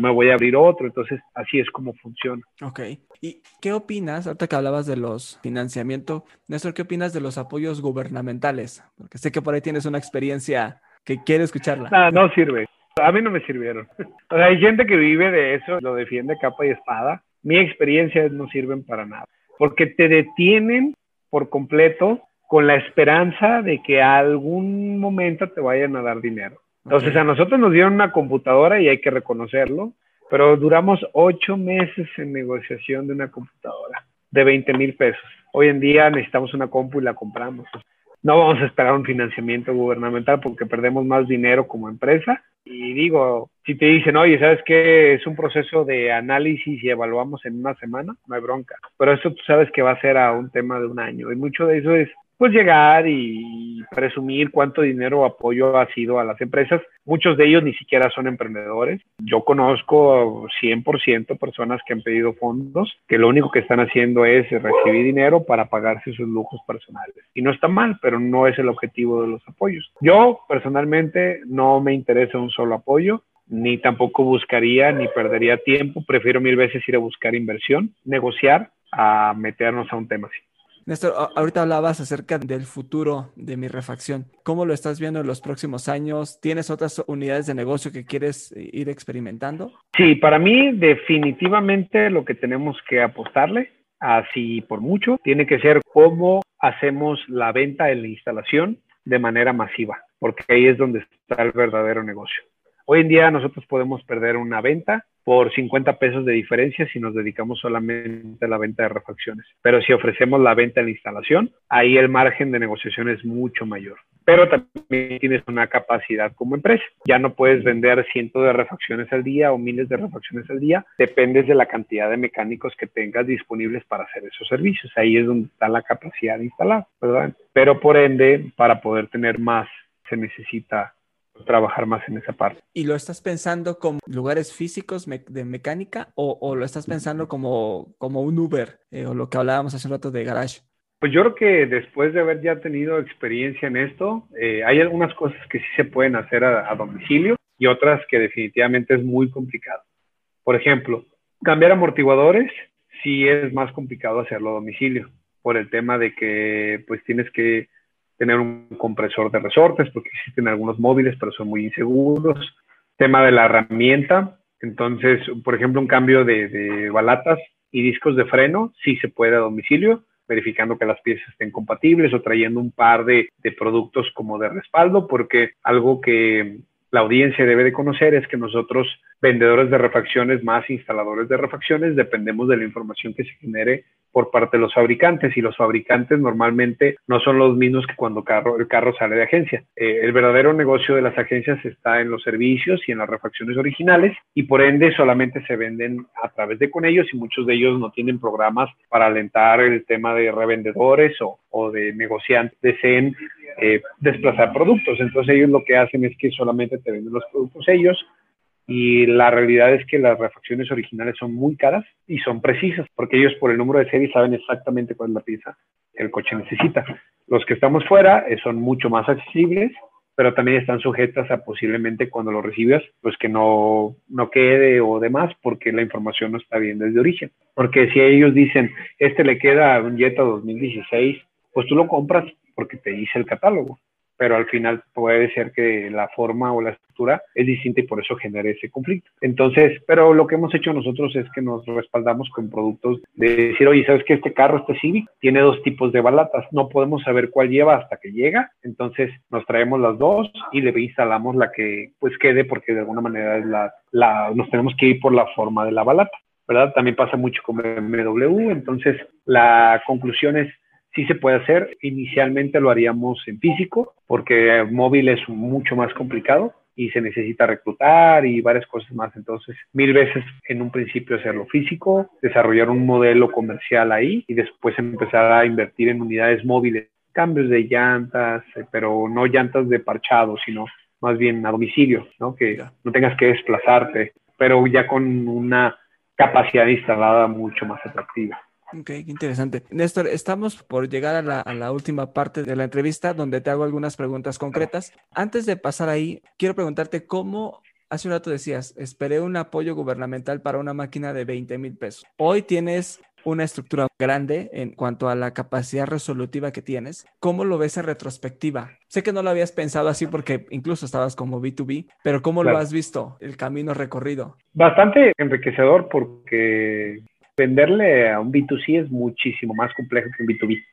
me, voy a abrir otro, entonces así es como funciona. Ok, ¿y qué opinas, ahorita que hablabas de los financiamiento, Néstor, qué opinas de los apoyos gubernamentales? Fundamentales? Porque sé que por ahí tienes una experiencia que quiere escucharla. No, no sirve. A mí no me sirvieron. O sea, hay gente que vive de eso, lo defiende capa y espada. Mi experiencia no sirven para nada. Porque te detienen por completo con la esperanza de que a algún momento te vayan a dar dinero. Entonces a nosotros nos dieron una computadora y hay que reconocerlo, pero duramos ocho meses en negociación de una computadora de 20 mil pesos. Hoy en día necesitamos una compu y la compramos no vamos a esperar un financiamiento gubernamental porque perdemos más dinero como empresa. Y digo, si te dicen, oye, ¿sabes qué? Es un proceso de análisis y evaluamos en una semana, no hay bronca. Pero esto tú sabes que va a ser a un tema de un año. Y mucho de eso es pues llegar y presumir cuánto dinero o apoyo ha sido a las empresas. Muchos de ellos ni siquiera son emprendedores. Yo conozco 100% personas que han pedido fondos, que lo único que están haciendo es recibir dinero para pagarse sus lujos personales. Y no está mal, pero no es el objetivo de los apoyos. Yo personalmente no me interesa un solo apoyo ni tampoco buscaría ni perdería tiempo. Prefiero mil veces ir a buscar inversión, negociar, a meternos a un tema así. Néstor, ahorita hablabas acerca del futuro de mi refacción. ¿Cómo lo estás viendo en los próximos años? ¿Tienes otras unidades de negocio que quieres ir experimentando? Sí, para mí definitivamente lo que tenemos que apostarle, así por mucho, tiene que ser cómo hacemos la venta en la instalación de manera masiva, porque ahí es donde está el verdadero negocio. Hoy en día nosotros podemos perder una venta por 50 pesos de diferencia si nos dedicamos solamente a la venta de refacciones. Pero si ofrecemos la venta en la instalación, ahí el margen de negociación es mucho mayor. Pero también tienes una capacidad como empresa. Ya no puedes vender cientos de refacciones al día o miles de refacciones al día. Dependes de la cantidad de mecánicos que tengas disponibles para hacer esos servicios. Ahí es donde está la capacidad de instalar, ¿verdad? Pero por ende, para poder tener más, se necesita trabajar más en esa parte. ¿Y lo estás pensando como lugares físicos de mecánica o, lo estás pensando como, como un Uber eh, o lo que hablábamos hace un rato de garage? Pues yo creo que después de haber ya tenido experiencia en esto, eh, hay algunas cosas que sí se pueden hacer a, a domicilio y otras que definitivamente es muy complicado. Por ejemplo, cambiar amortiguadores sí es más complicado hacerlo a domicilio por el tema de que pues tienes que tener un compresor de resortes, porque existen algunos móviles, pero son muy inseguros. Tema de la herramienta, entonces, por ejemplo, un cambio de, balatas y discos de freno, sí se puede a domicilio, verificando que las piezas estén compatibles o trayendo un par de, de productos como de respaldo, porque algo que la audiencia debe de conocer es que nosotros, vendedores de refacciones más instaladores de refacciones, dependemos de la información que se genere por parte de los fabricantes y los fabricantes normalmente no son los mismos que cuando carro, el carro sale de agencia. Eh, el verdadero negocio de las agencias está en los servicios y en las refacciones originales y por ende solamente se venden a través de con ellos y muchos de ellos no tienen programas para alentar el tema de revendedores o, o de negociantes, deseen eh, desplazar productos. Entonces ellos lo que hacen es que solamente te venden los productos ellos y la realidad es que las refacciones originales son muy caras y son precisas, porque ellos por el número de serie saben exactamente cuál es la pieza que el coche necesita. Los que estamos fuera eh, son mucho más accesibles, pero también están sujetas a posiblemente cuando lo recibas, pues que no, no quede o demás, porque la información no está bien desde origen. Porque si ellos dicen, este le queda un Jetta 2016, pues tú lo compras porque te dice el catálogo pero al final puede ser que la forma o la estructura es distinta y por eso genera ese conflicto. Entonces, pero lo que hemos hecho nosotros es que nos respaldamos con productos de decir, oye, ¿sabes que este carro, este Civic, tiene dos tipos de balatas? No podemos saber cuál lleva hasta que llega, entonces nos traemos las dos y le instalamos la que pues quede porque de alguna manera es la, la nos tenemos que ir por la forma de la balata. ¿verdad? También pasa mucho con BMW, entonces la conclusión es sí se puede hacer. Inicialmente lo haríamos en físico porque móvil es mucho más complicado y se necesita reclutar y varias cosas más. Entonces, mil veces en un principio hacerlo físico, desarrollar un modelo comercial ahí y después empezar a invertir en unidades móviles, cambios de llantas, eh, pero no llantas de parchado, sino más bien a domicilio, ¿no? Que no tengas que desplazarte, pero ya con una capacidad instalada mucho más atractiva. Ok, qué interesante. Néstor, estamos por llegar a la, a la, última parte de la entrevista donde te hago algunas preguntas concretas. Antes de pasar ahí, quiero preguntarte cómo, hace un rato decías, esperé un apoyo gubernamental para una máquina de 20 mil pesos. Hoy tienes una estructura grande en cuanto a la capacidad resolutiva que tienes. ¿Cómo lo ves en retrospectiva? Sé que no lo habías pensado así porque incluso estabas como B2B, pero ¿cómo lo has visto, el camino recorrido? Bastante enriquecedor porque venderle a un B2C es muchísimo más complejo que un B2B,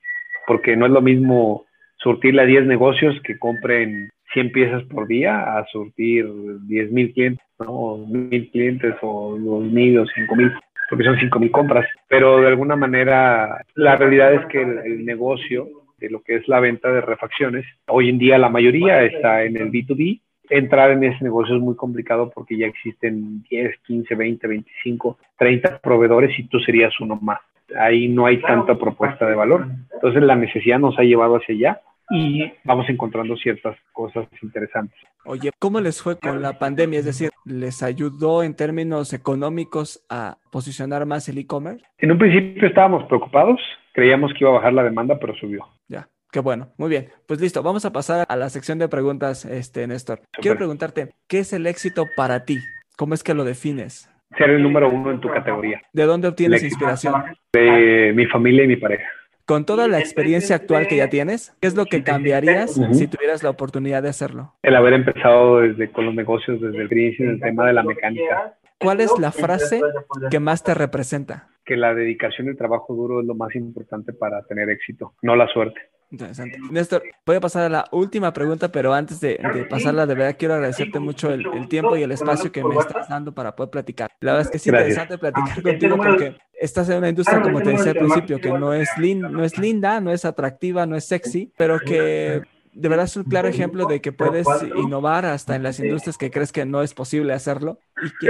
porque no es lo mismo surtirle a 10 negocios que compren 100 piezas por día a surtir 10 mil clientes, ¿no? mil clientes o 2 mil o 5 mil, porque son 5 mil compras. Pero de alguna manera, la realidad es que el, el negocio de lo que es la venta de refacciones, hoy en día la mayoría está en el B2B entrar en ese negocio es muy complicado porque ya existen 10, 15, 20, 25, 30 proveedores y tú serías uno más. Ahí no hay tanta propuesta de valor. Entonces la necesidad nos ha llevado hacia allá y vamos encontrando ciertas cosas interesantes. Oye, ¿cómo les fue con la pandemia? Es decir, ¿les ayudó en términos económicos a posicionar más el e-commerce? En un principio estábamos preocupados, creíamos que iba a bajar la demanda, pero subió. Ya. Qué bueno, muy bien. Pues listo, vamos a pasar a la sección de preguntas, este, Néstor. Quiero preguntarte, ¿qué es el éxito para ti? ¿Cómo es que lo defines? Ser el número uno en tu categoría. ¿De dónde obtienes inspiración? De mi familia y mi pareja. Con toda la experiencia actual que ya tienes, ¿qué es lo que cambiarías si tuvieras la oportunidad de hacerlo? El haber empezado desde con los negocios, desde el inicio, en el tema de la mecánica. ¿Cuál es la frase que más te representa? Que la dedicación y el trabajo duro es lo más importante para tener éxito, no la suerte. Interesante. Néstor, voy a pasar a la última pregunta, pero antes de, pasarla, de verdad quiero agradecerte mucho el, tiempo y el espacio que me estás dando para poder platicar. La verdad es que es interesante platicar contigo porque estás en una industria, como te decía al principio, que no es, no es linda, no es atractiva, no es sexy, pero que de verdad es un claro ejemplo de que puedes innovar hasta en las industrias que crees que no es posible hacerlo. Y que,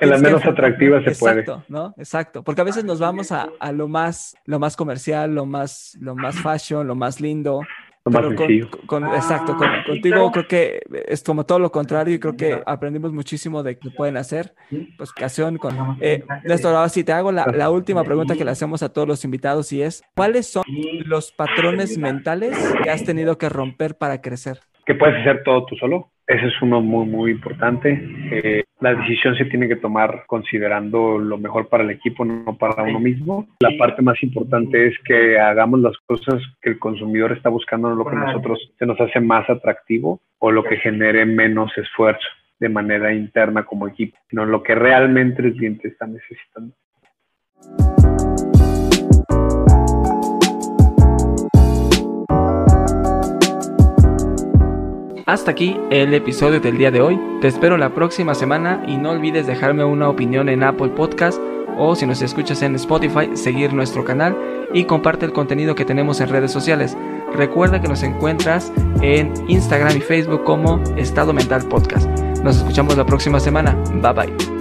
en las menos atractivas se puede. Exacto, ¿no? Exacto. Porque a veces nos vamos a, a, lo, más, lo más comercial, lo más, lo más fashion, lo más lindo, con, exacto, contigo creo que es como todo lo contrario y creo que aprendimos muchísimo de que pueden hacer. Pues ocasión con... Eh, Néstor, ahora sí te hago la, la, última pregunta que le hacemos a todos los invitados y es, ¿cuáles son los patrones mentales que has tenido que romper para crecer? Que puedes hacer todo tú solo. Ese es uno muy, muy importante. Eh, la decisión se tiene que tomar considerando lo mejor para el equipo, no para uno mismo. La parte más importante es que hagamos las cosas que el consumidor está buscando, no lo que nosotros se nos hace más atractivo o lo que genere menos esfuerzo de manera interna como equipo, sino lo que realmente el cliente está necesitando. Hasta aquí el episodio del día de hoy. Te espero la próxima semana y no olvides dejarme una opinión en Apple Podcast o si nos escuchas en Spotify, seguir nuestro canal y comparte el contenido que tenemos en redes sociales. Recuerda que nos encuentras en Instagram y Facebook como Estado Mental Podcast. Nos escuchamos la próxima semana. Bye bye.